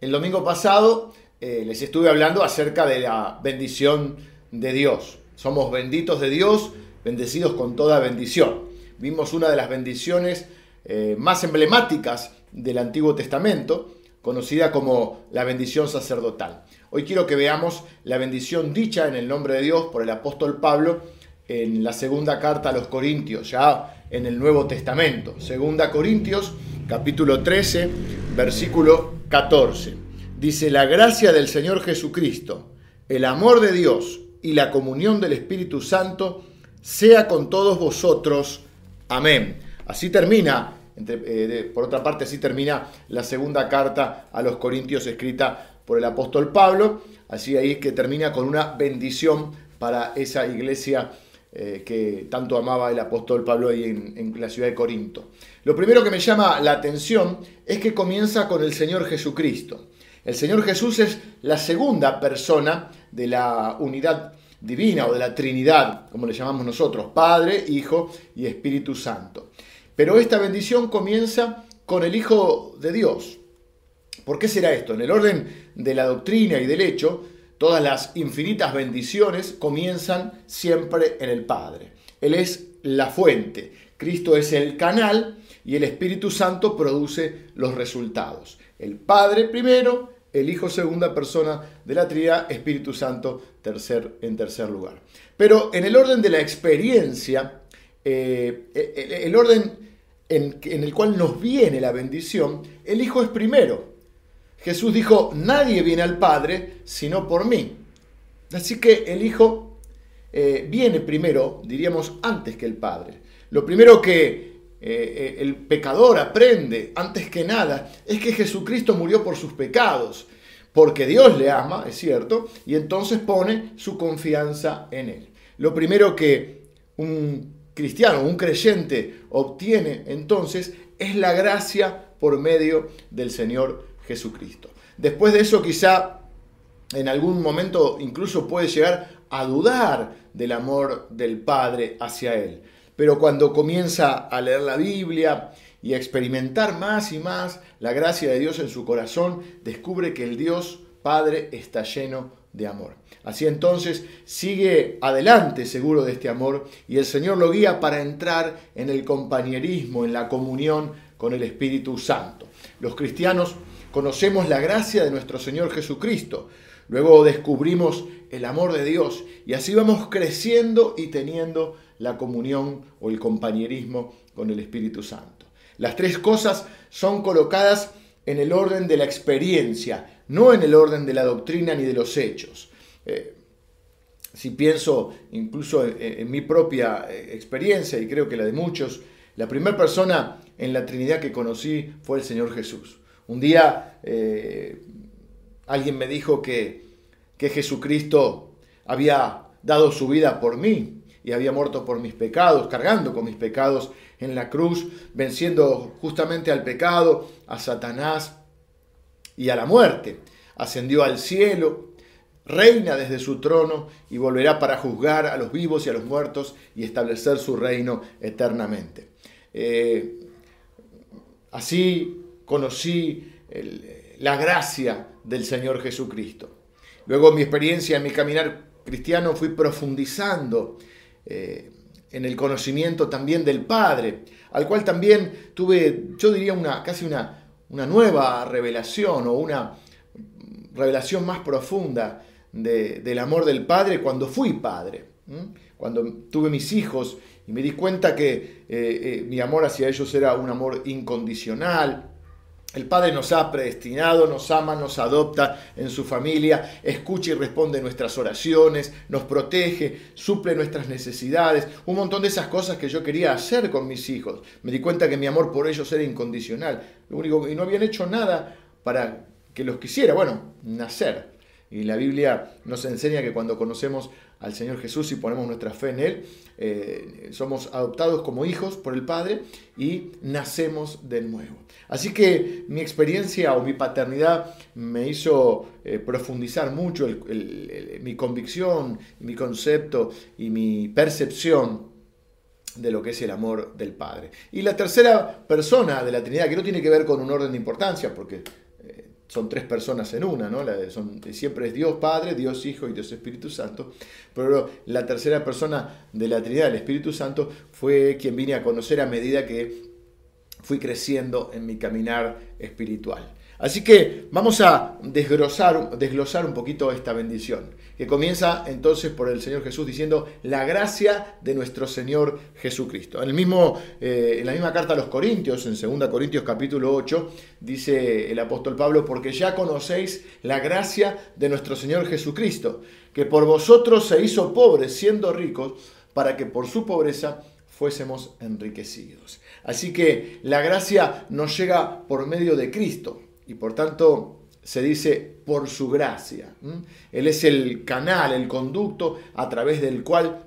El domingo pasado eh, les estuve hablando acerca de la bendición de Dios. Somos benditos de Dios, bendecidos con toda bendición. Vimos una de las bendiciones eh, más emblemáticas del Antiguo Testamento, conocida como la bendición sacerdotal. Hoy quiero que veamos la bendición dicha en el nombre de Dios por el apóstol Pablo en la segunda carta a los Corintios, ya en el Nuevo Testamento. Segunda Corintios, capítulo 13, versículo 14. Dice, la gracia del Señor Jesucristo, el amor de Dios y la comunión del Espíritu Santo sea con todos vosotros. Amén. Así termina, eh, por otra parte, así termina la segunda carta a los Corintios escrita por el apóstol Pablo. Así ahí es que termina con una bendición para esa iglesia eh, que tanto amaba el apóstol Pablo ahí en la ciudad de Corinto. Lo primero que me llama la atención es que comienza con el Señor Jesucristo. El Señor Jesús es la segunda persona de la unidad divina o de la Trinidad, como le llamamos nosotros, Padre, Hijo y Espíritu Santo. Pero esta bendición comienza con el Hijo de Dios. ¿Por qué será esto? En el orden de la doctrina y del hecho, todas las infinitas bendiciones comienzan siempre en el Padre. Él es la fuente, Cristo es el canal y el Espíritu Santo produce los resultados. El Padre primero, el Hijo segunda persona de la Trinidad, Espíritu Santo tercer, en tercer lugar. Pero en el orden de la experiencia, eh, el, orden en, en el cual nos viene la bendición, el Hijo es primero. Jesús dijo, nadie viene al Padre sino por mí. Así que el Hijo eh, viene primero, diríamos, antes que el Padre. Lo primero que eh, el pecador aprende antes que nada es que Jesucristo murió por sus pecados, porque Dios le ama, es cierto, y entonces pone su confianza en Él. Lo primero que un cristiano, un creyente obtiene entonces es la gracia por medio del Señor Jesucristo. Después de eso quizá en algún momento incluso puede llegar a dudar del amor del Padre hacia Él pero cuando comienza a leer la Biblia y a experimentar más y más la gracia de Dios en su corazón, descubre que el Dios Padre está lleno de amor. Así entonces sigue adelante seguro de este amor y el Señor lo guía para entrar en el compañerismo, en la comunión con el Espíritu Santo. Los cristianos conocemos la gracia de nuestro Señor Jesucristo, luego descubrimos el amor de Dios y así vamos creciendo y teniendo la comunión o el compañerismo con el Espíritu Santo. Las tres cosas son colocadas en el orden de la experiencia, no en el orden de la doctrina ni de los hechos. Eh, si pienso incluso en, mi propia eh, experiencia, y creo que la de muchos, la primera persona en la Trinidad que conocí fue el Señor Jesús. Un día eh, alguien me dijo que, que Jesucristo había dado su vida por mí y había muerto por mis pecados, cargando con mis pecados en la cruz, venciendo justamente al pecado, a Satanás y a la muerte. Ascendió al cielo, reina desde su trono y volverá para juzgar a los vivos y a los muertos y establecer su reino eternamente. Eh, así conocí la gracia del Señor Jesucristo. Luego mi experiencia en mi caminar cristiano fui profundizando eh, en el conocimiento también del Padre, al cual también tuve, yo diría, una, casi una, una nueva revelación o una revelación más profunda del amor del Padre cuando fui padre, cuando tuve mis hijos y me di cuenta que eh, eh, mi amor hacia ellos era un amor incondicional, el Padre nos ha predestinado, nos ama, nos adopta en su familia, escucha y responde nuestras oraciones, nos protege, suple nuestras necesidades, un montón de esas cosas que yo quería hacer con mis hijos. Me di cuenta que mi amor por ellos era incondicional. Lo único y no habían hecho nada para que los quisiera, bueno, nacer. Y la Biblia nos enseña que cuando conocemos al Señor Jesús y ponemos nuestra fe en Él, eh, somos adoptados como hijos por el Padre y nacemos de nuevo. Así que mi experiencia o mi paternidad me hizo eh, profundizar mucho mi convicción, mi concepto y mi percepción de lo que es el amor del Padre. Y la tercera persona de la Trinidad, que no tiene que ver con un orden de importancia, porque son tres personas en una, ¿no? son, siempre es Dios Padre, Dios Hijo y Dios Espíritu Santo, pero la tercera persona de la Trinidad, el Espíritu Santo, fue quien vine a conocer a medida que fui creciendo en mi caminar espiritual. Así que vamos a desglosar, desglosar un poquito esta bendición, que comienza entonces por el Señor Jesús diciendo la gracia de nuestro Señor Jesucristo. En, el mismo, eh, en la misma carta a los Corintios, en 2 Corintios capítulo 8, dice el apóstol Pablo, porque ya conocéis la gracia de nuestro Señor Jesucristo, que por vosotros se hizo pobre siendo ricos, para que por su pobreza fuésemos enriquecidos. Así que la gracia nos llega por medio de Cristo y por tanto se dice por su gracia. Él es el canal, el conducto a través del cual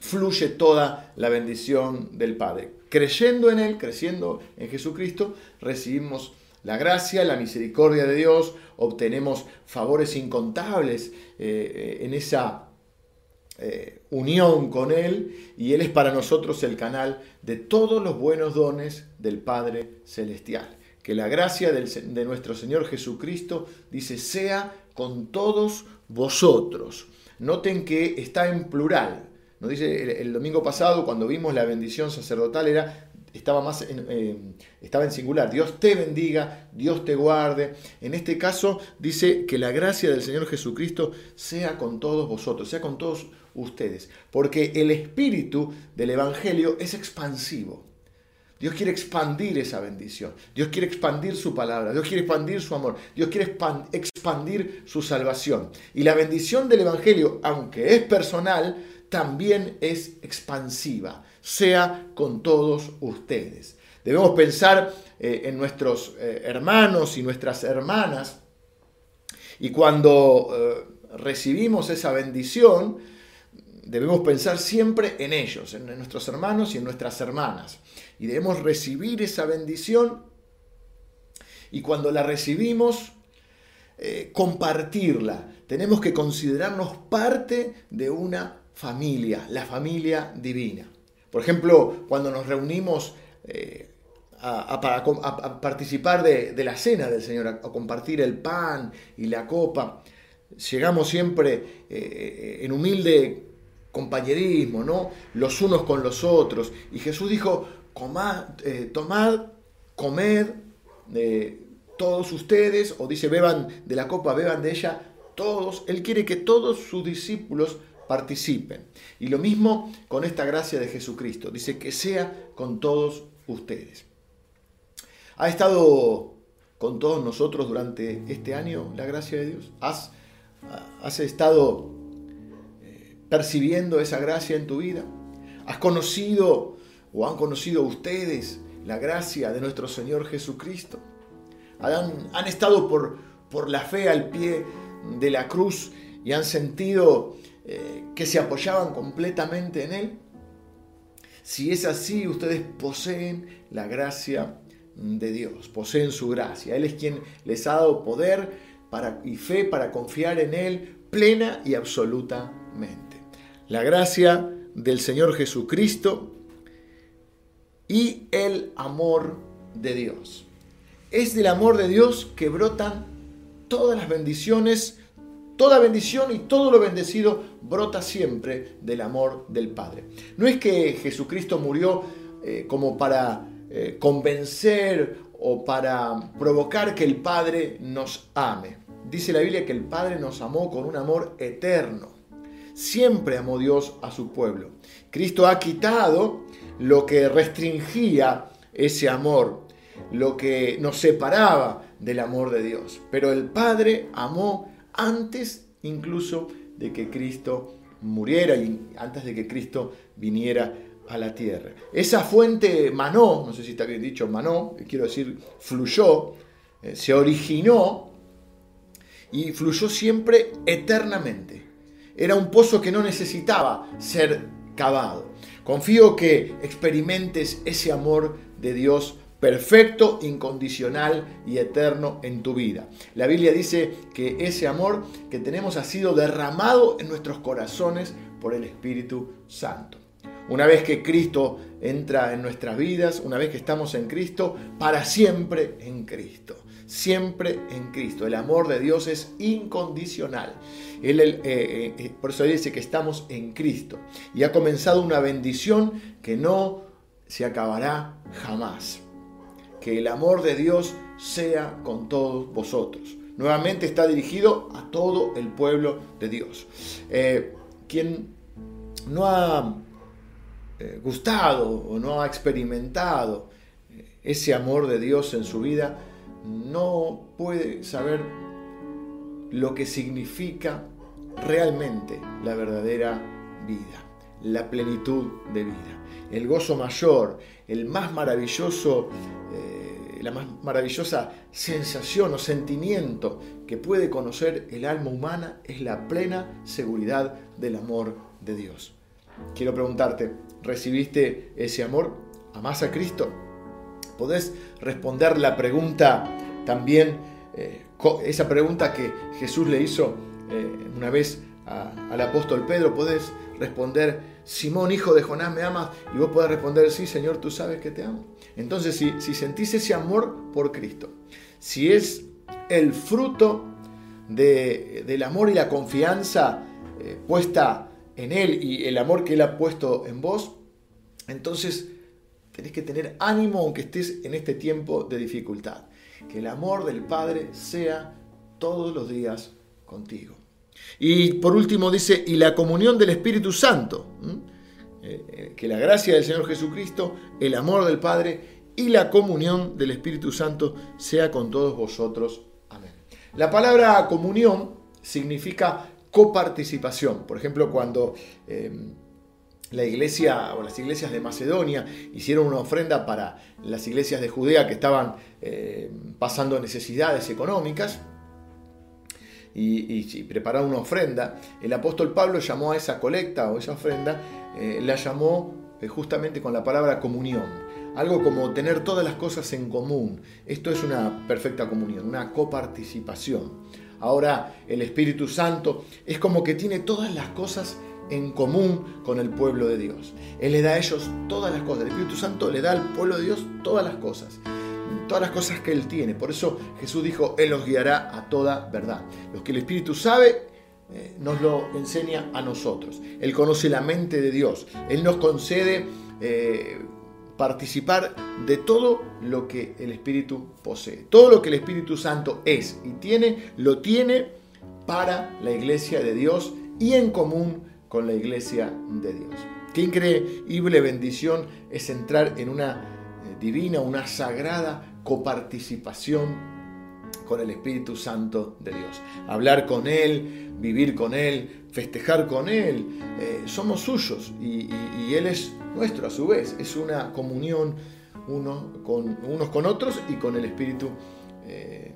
fluye toda la bendición del Padre. Creyendo en Él, creciendo en Jesucristo, recibimos la gracia, la misericordia de Dios, obtenemos favores incontables eh, en esa eh, unión con Él y Él es para nosotros el canal de todos los buenos dones del Padre Celestial que la gracia de nuestro Señor Jesucristo, dice, sea con todos vosotros. Noten que está en plural. Nos dice el, domingo pasado, cuando vimos la bendición sacerdotal, era, estaba, más estaba en singular. Dios te bendiga, Dios te guarde. En este caso dice que la gracia del Señor Jesucristo sea con todos vosotros, sea con todos ustedes. Porque el espíritu del Evangelio es expansivo. Dios quiere expandir esa bendición. Dios quiere expandir su palabra. Dios quiere expandir su amor. Dios quiere expandir su salvación. Y la bendición del Evangelio, aunque es personal, también es expansiva. Sea con todos ustedes. Debemos pensar eh, en nuestros eh, hermanos y nuestras hermanas. Y cuando eh, recibimos esa bendición, debemos pensar siempre en ellos, en nuestros hermanos y en nuestras hermanas y debemos recibir esa bendición y cuando la recibimos, eh, compartirla. Tenemos que considerarnos parte de una familia, la familia divina. Por ejemplo, cuando nos reunimos eh, a, participar de, la cena del Señor, a, compartir el pan y la copa, llegamos siempre eh, en humilde compañerismo, ¿no? Los unos con los otros. Y Jesús dijo, eh, tomad, comed eh, todos ustedes, o dice, beban de la copa, beban de ella todos. Él quiere que todos sus discípulos participen. Y lo mismo con esta gracia de Jesucristo. Dice que sea con todos ustedes. ¿Ha estado con todos nosotros durante este año la gracia de Dios? ¿Has, has estado percibiendo esa gracia en tu vida? ¿Has conocido ¿O han conocido ustedes la gracia de nuestro Señor Jesucristo? ¿Han, estado por, por la fe al pie de la cruz y han sentido eh, que se apoyaban completamente en Él? Si es así, ustedes poseen la gracia de Dios, poseen su gracia. Él es quien les ha dado poder para, y fe para confiar en Él plena y absolutamente. La gracia del Señor Jesucristo y el amor de Dios. Es del amor de Dios que brotan todas las bendiciones, toda bendición y todo lo bendecido brota siempre del amor del Padre. No es que Jesucristo murió eh, como para eh, convencer o para provocar que el Padre nos ame. Dice la Biblia que el Padre nos amó con un amor eterno. Siempre amó Dios a su pueblo. Cristo ha quitado lo que restringía ese amor, lo que nos separaba del amor de Dios. Pero el Padre amó antes incluso de que Cristo muriera y antes de que Cristo viniera a la tierra. Esa fuente manó, no sé si está bien dicho manó, quiero decir fluyó, eh, se originó y fluyó siempre eternamente. Era un pozo que no necesitaba ser cavado. Confío que experimentes ese amor de Dios perfecto, incondicional y eterno en tu vida. La Biblia dice que ese amor que tenemos ha sido derramado en nuestros corazones por el Espíritu Santo. Una vez que Cristo entra en nuestras vidas, una vez que estamos en Cristo, para siempre en Cristo. Siempre en Cristo. El amor de Dios es incondicional. Él, eh, eh, eh, por eso dice que estamos en Cristo. Y ha comenzado una bendición que no se acabará jamás. Que el amor de Dios sea con todos vosotros. Nuevamente está dirigido a todo el pueblo de Dios. quien no ha gustado o no ha experimentado ese amor de Dios en su vida, no puede saber lo que significa realmente la verdadera vida, la plenitud de vida, el gozo mayor, el más maravilloso, eh, la más maravillosa sensación o sentimiento que puede conocer el alma humana es la plena seguridad del amor de Dios. Quiero preguntarte, ¿recibiste ese amor? ¿Amás a Cristo? Podés responder la pregunta también, eh, esa pregunta que Jesús le hizo eh, una vez al apóstol Pedro, podés responder, Simón, hijo de Jonás, ¿me amas? Y vos podés responder, sí, Señor, tú sabes que te amo. Entonces, si, si sentís ese amor por Cristo, si es el fruto del amor y la confianza eh, puesta en Él y el amor que Él ha puesto en vos, entonces Tenés que tener ánimo aunque estés en este tiempo de dificultad. Que el amor del Padre sea todos los días contigo. Y por último dice, y la comunión del Espíritu Santo. Eh, eh, que la gracia del Señor Jesucristo, el amor del Padre y la comunión del Espíritu Santo sea con todos vosotros. Amén. La palabra comunión significa coparticipación. Por ejemplo, cuando... Eh, la iglesia o las iglesias de Macedonia hicieron una ofrenda para las iglesias de Judea que estaban eh, pasando necesidades económicas y, prepararon una ofrenda. El apóstol Pablo llamó a esa colecta o esa ofrenda, eh, la llamó eh, justamente con la palabra comunión. Algo como tener todas las cosas en común. Esto es una perfecta comunión, una coparticipación. Ahora el Espíritu Santo es como que tiene todas las cosas en común con el pueblo de Dios. Él le da a ellos todas las cosas. El Espíritu Santo le da al pueblo de Dios todas las cosas. Todas las cosas que Él tiene. Por eso Jesús dijo, Él los guiará a toda verdad. Lo que el Espíritu sabe, eh, nos lo enseña a nosotros. Él conoce la mente de Dios. Él nos concede eh, participar de todo lo que el Espíritu posee. Todo lo que el Espíritu Santo es y tiene, lo tiene para la iglesia de Dios y en común con la iglesia de Dios. Qué increíble bendición es entrar en una eh, divina, una sagrada coparticipación con el Espíritu Santo de Dios. Hablar con Él, vivir con Él, festejar con Él. Eh, somos suyos y, Él es nuestro a su vez. Es una comunión uno con, unos con otros y con el Espíritu eh,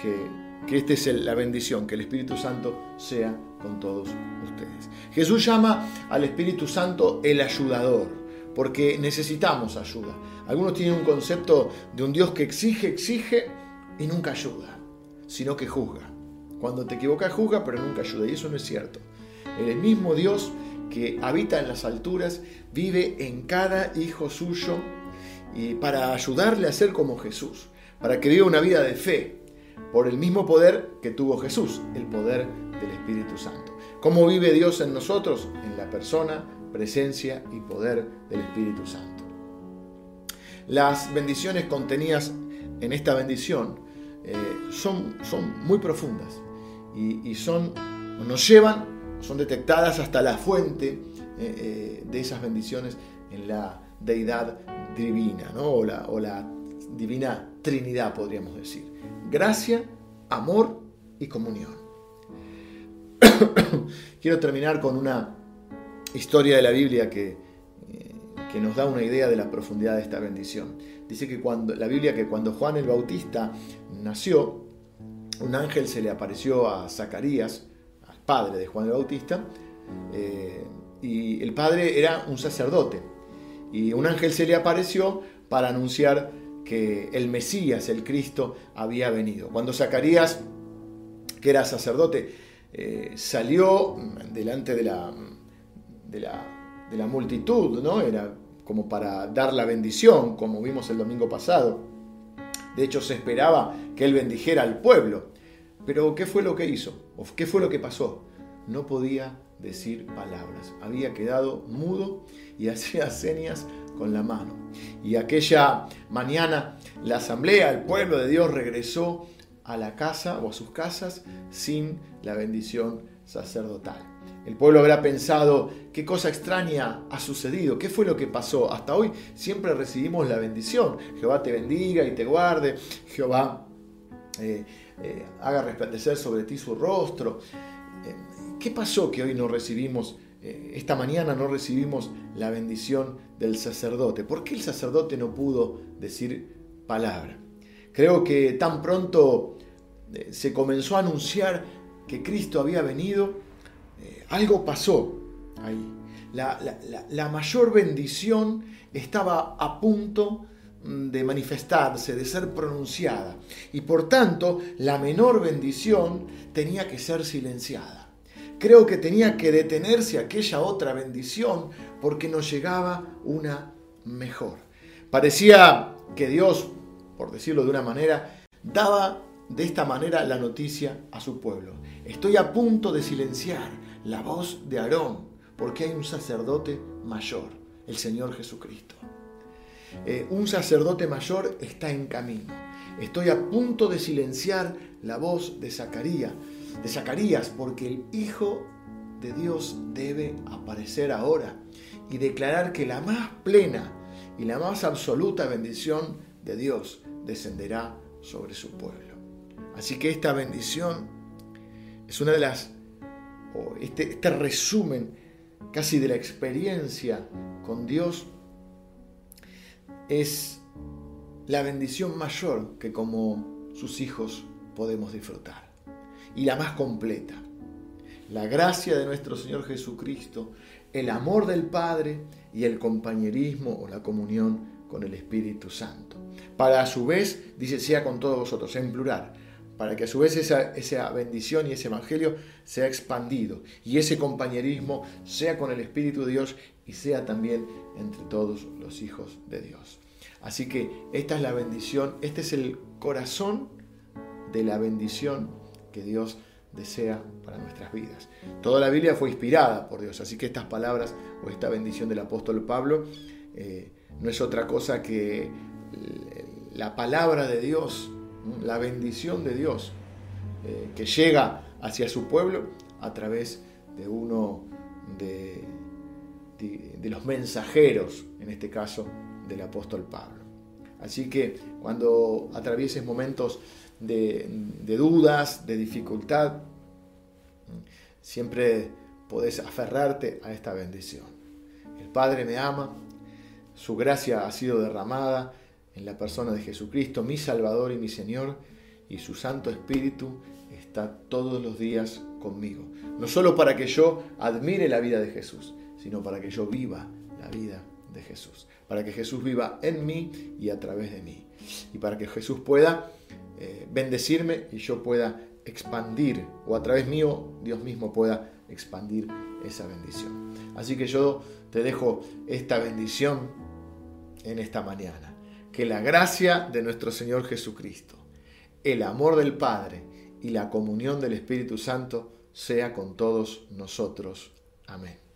que que esta es la bendición, que el Espíritu Santo sea con todos ustedes. Jesús llama al Espíritu Santo el ayudador, porque necesitamos ayuda. Algunos tienen un concepto de un Dios que exige, exige y nunca ayuda, sino que juzga. Cuando te equivocas juzga, pero nunca ayuda, y eso no es cierto. El mismo Dios que habita en las alturas vive en cada hijo suyo y para ayudarle a ser como Jesús, para que viva una vida de fe, por el mismo poder que tuvo Jesús, el poder del Espíritu Santo. ¿Cómo vive Dios en nosotros? En la persona, presencia y poder del Espíritu Santo. Las bendiciones contenidas en esta bendición eh, son, son muy profundas y, son, nos llevan, son detectadas hasta la fuente eh, eh, de esas bendiciones en la deidad divina, ¿no? o, la, o la divina Trinidad, podríamos decir. Gracia, amor y comunión. Quiero terminar con una historia de la Biblia que, eh, que, nos da una idea de la profundidad de esta bendición. Dice que cuando la Biblia que cuando Juan el Bautista nació, un ángel se le apareció a Zacarías, al padre de Juan el Bautista, eh, y el padre era un sacerdote. Y un ángel se le apareció para anunciar que el Mesías, el Cristo, había venido. Cuando Zacarías, que era sacerdote, eh, salió delante de la, de la, multitud, ¿no? Era como para dar la bendición, como vimos el domingo pasado. De hecho, se esperaba que él bendijera al pueblo. Pero ¿qué fue lo que hizo? ¿O qué fue lo que pasó? No podía decir palabras. Había quedado mudo y hacía señas con la mano. Y aquella mañana la asamblea, el pueblo de Dios regresó a la casa o a sus casas sin la bendición sacerdotal. El pueblo habrá pensado, ¿qué cosa extraña ha sucedido? ¿Qué fue lo que pasó? Hasta hoy siempre recibimos la bendición. Jehová te bendiga y te guarde. Jehová eh, eh, haga resplandecer sobre ti su rostro. Eh, ¿Qué pasó que hoy no recibimos, esta mañana no recibimos la bendición del sacerdote? ¿Por qué el sacerdote no pudo decir palabra? Creo que tan pronto se comenzó a anunciar que Cristo había venido, eh, algo pasó ahí. La, mayor bendición estaba a punto mm, de manifestarse, de ser pronunciada. Y por tanto, la menor bendición tenía que ser silenciada. Creo que tenía que detenerse aquella otra bendición porque nos llegaba una mejor. Parecía que Dios, por decirlo de una manera, daba de esta manera la noticia a su pueblo. Estoy a punto de silenciar la voz de Aarón porque hay un sacerdote mayor, el Señor Jesucristo. Eh, un sacerdote mayor está en camino. Estoy a punto de silenciar la voz de Zacarías, de Zacarías porque el Hijo de Dios debe aparecer ahora y declarar que la más plena y la más absoluta bendición de Dios descenderá sobre su pueblo. Así que esta bendición es una de las, este, este resumen casi de la experiencia con Dios, es la bendición mayor que como sus hijos podemos disfrutar. Y la más completa. La gracia de nuestro Señor Jesucristo, el amor del Padre y el compañerismo o la comunión con el Espíritu Santo. Para a su vez, dice, sea con todos vosotros, en plural para que a su vez esa, bendición y ese evangelio sea expandido y ese compañerismo sea con el Espíritu de Dios y sea también entre todos los hijos de Dios. Así que esta es la bendición, este es el corazón de la bendición que Dios desea para nuestras vidas. Toda la Biblia fue inspirada por Dios, así que estas palabras o esta bendición del apóstol Pablo eh, no es otra cosa que la palabra de Dios la bendición de Dios eh, que llega hacia su pueblo a través de uno de, de, los mensajeros, en este caso del apóstol Pablo. Así que cuando atravieses momentos de, dudas, de dificultad, siempre podés aferrarte a esta bendición. El Padre me ama, su gracia ha sido derramada en la persona de Jesucristo, mi Salvador y mi Señor, y su Santo Espíritu está todos los días conmigo. No solo para que yo admire la vida de Jesús, sino para que yo viva la vida de Jesús. Para que Jesús viva en mí y a través de mí. Y para que Jesús pueda eh, bendecirme y yo pueda expandir, o a través mío Dios mismo pueda expandir esa bendición. Así que yo te dejo esta bendición en esta mañana que la gracia de nuestro Señor Jesucristo, el amor del Padre y la comunión del Espíritu Santo sea con todos nosotros. Amén.